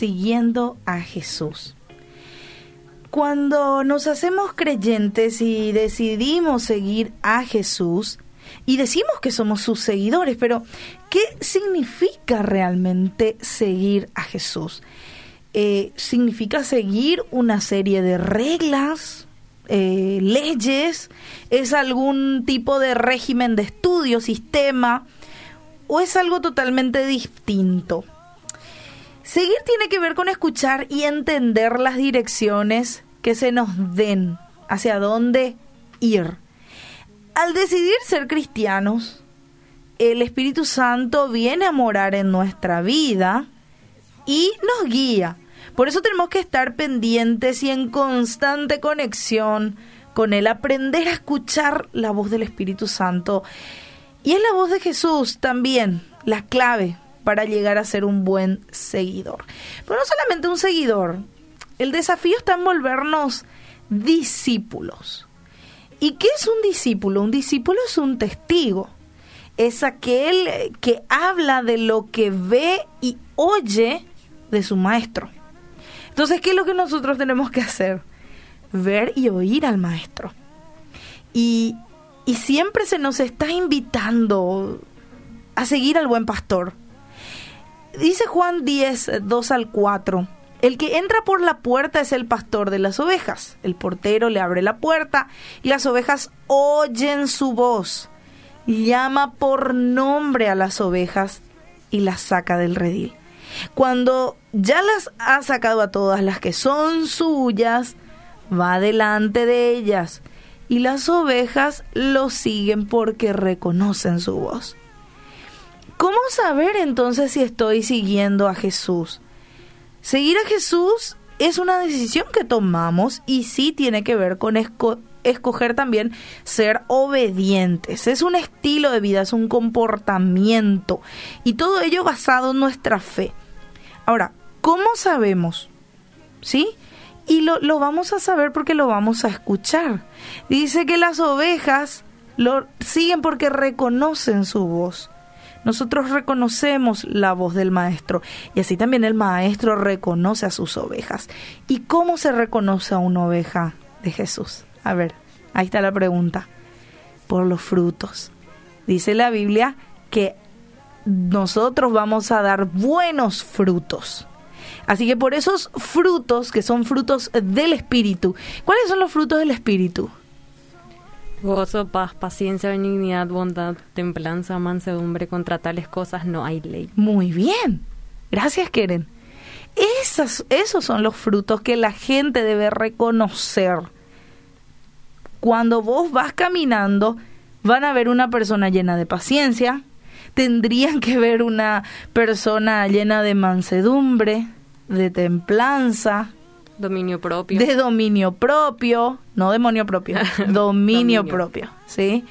siguiendo a Jesús. Cuando nos hacemos creyentes y decidimos seguir a Jesús, y decimos que somos sus seguidores, pero ¿qué significa realmente seguir a Jesús? Eh, ¿Significa seguir una serie de reglas, eh, leyes? ¿Es algún tipo de régimen de estudio, sistema? ¿O es algo totalmente distinto? Seguir tiene que ver con escuchar y entender las direcciones que se nos den, hacia dónde ir. Al decidir ser cristianos, el Espíritu Santo viene a morar en nuestra vida y nos guía. Por eso tenemos que estar pendientes y en constante conexión con Él, aprender a escuchar la voz del Espíritu Santo. Y es la voz de Jesús también la clave para llegar a ser un buen seguidor. Pero no solamente un seguidor, el desafío está en volvernos discípulos. ¿Y qué es un discípulo? Un discípulo es un testigo. Es aquel que habla de lo que ve y oye de su maestro. Entonces, ¿qué es lo que nosotros tenemos que hacer? Ver y oír al maestro. Y, y siempre se nos está invitando a seguir al buen pastor. Dice Juan 10, 2 al 4 el que entra por la puerta es el pastor de las ovejas. El portero le abre la puerta y las ovejas oyen su voz. Llama por nombre a las ovejas y las saca del redil. Cuando ya las ha sacado a todas las que son suyas, va delante de ellas y las ovejas lo siguen porque reconocen su voz. ¿Cómo saber entonces si estoy siguiendo a Jesús? Seguir a Jesús es una decisión que tomamos y sí tiene que ver con escoger también ser obedientes. Es un estilo de vida, es un comportamiento y todo ello basado en nuestra fe. Ahora, ¿cómo sabemos? ¿Sí? Y lo, lo vamos a saber porque lo vamos a escuchar. Dice que las ovejas lo siguen porque reconocen su voz nosotros reconocemos la voz del maestro y así también el maestro reconoce a sus ovejas. ¿Y cómo se reconoce a una oveja de Jesús? A ver, ahí está la pregunta. Por los frutos. Dice la Biblia que nosotros vamos a dar buenos frutos. Así que por esos frutos, que son frutos del Espíritu, ¿cuáles son los frutos del Espíritu? Gozo, paz, paciencia, benignidad, bondad, templanza, mansedumbre, contra tales cosas no hay ley. Muy bien. Gracias, Keren. Esas, esos son los frutos que la gente debe reconocer. Cuando vos vas caminando, van a ver una persona llena de paciencia, tendrían que ver una persona llena de mansedumbre, de templanza, Dominio propio. De dominio propio, no demonio propio, dominio, propio, ¿sí?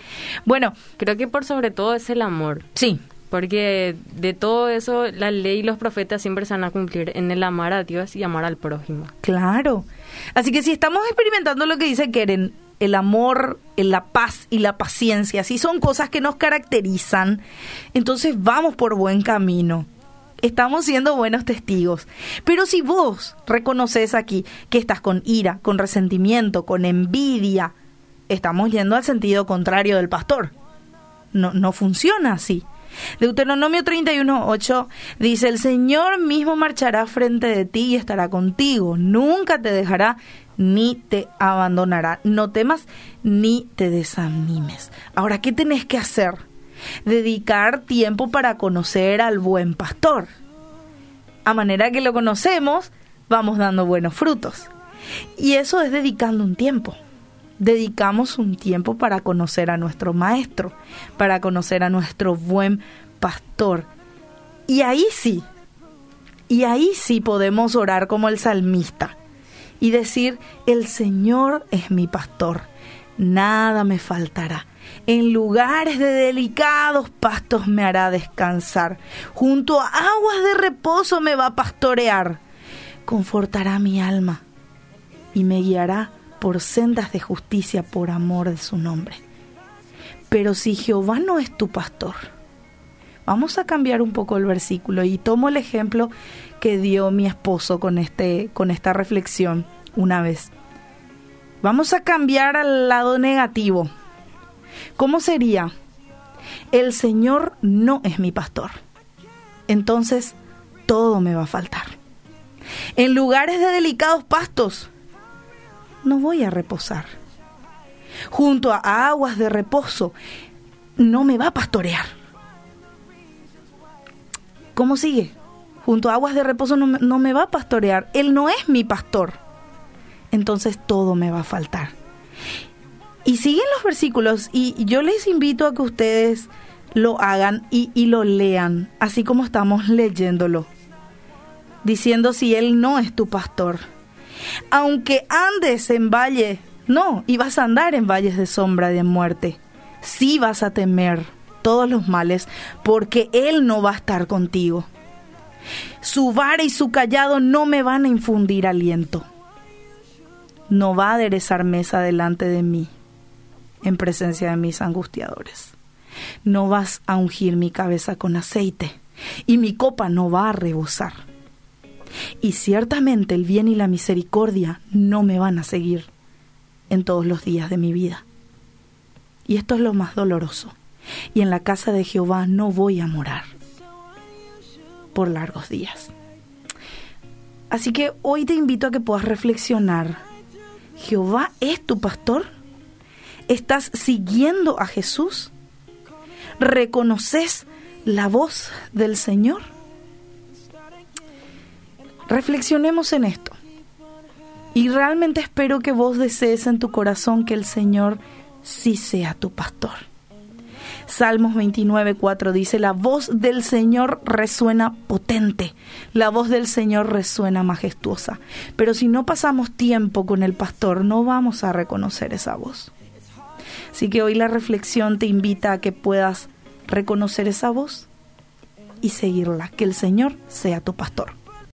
Bueno. Creo que por sobre todo es el amor. Sí. Porque de todo eso, la ley y los profetas siempre se van a cumplir en el amar a Dios y amar al prójimo. Claro. Así que si estamos experimentando lo que dice Keren, el amor, la paz y la paciencia, si son cosas que nos caracterizan, entonces vamos por buen camino estamos siendo buenos testigos. Pero si vos reconoces aquí que estás con ira, con resentimiento, con envidia, estamos yendo al sentido contrario del pastor. No, no funciona así. Deuteronomio 31.8 dice, el Señor mismo marchará frente de ti y estará contigo, nunca te dejará ni te abandonará. No temas ni te desanimes. Ahora, ¿qué tenés que hacer? Dedicar tiempo para conocer al buen pastor. A manera que lo conocemos, vamos dando buenos frutos. Y eso es dedicando un tiempo. Dedicamos un tiempo para conocer a nuestro maestro, para conocer a nuestro buen pastor. Y ahí sí, y ahí sí podemos orar como el salmista y decir, el Señor es mi pastor, nada me faltará. En lugares de delicados pastos me hará descansar. Junto a aguas de reposo me va a pastorear. Confortará mi alma y me guiará por sendas de justicia por amor de su nombre. Pero si Jehová no es tu pastor, Vamos a cambiar un poco el versículo y tomo el ejemplo que dio mi esposo con, este, con esta reflexión una vez. Vamos a cambiar al lado negativo. ¿Cómo sería? El Señor no es mi pastor. Entonces, todo me va a faltar. En lugares de delicados pastos, no voy a reposar. Junto a aguas de reposo, no me va a pastorear. ¿Cómo sigue? Junto a aguas de reposo no, no me va a pastorear. Él no es mi pastor. Entonces todo me va a faltar. Y siguen los versículos y yo les invito a que ustedes lo hagan y, lo lean, así como estamos leyéndolo, diciendo si Él no es tu pastor. Aunque andes en valle, no, y vas a andar en valles de sombra de muerte, sí vas a temer todos los males, porque Él no va a estar contigo. Su vara y su callado no me van a infundir aliento. No va a aderezar mesa delante de mí, en presencia de mis angustiadores. No vas a ungir mi cabeza con aceite, y mi copa no va a rebosar. Y ciertamente el bien y la misericordia no me van a seguir en todos los días de mi vida. Y esto es lo más doloroso. Y en la casa de Jehová no voy a morar por largos días. Así que hoy te invito a que puedas reflexionar. ¿Jehová es tu pastor? ¿Estás siguiendo a Jesús? ¿Reconoces la voz del Señor? Reflexionemos en esto. Y realmente espero que vos desees en tu corazón que el Señor sí sea tu pastor. Salmos 29, 4 dice, la voz del Señor resuena potente, la voz del Señor resuena majestuosa. Pero si no pasamos tiempo con el pastor, no vamos a reconocer esa voz. Así que hoy la reflexión te invita a que puedas reconocer esa voz y seguirla, que el Señor sea tu pastor.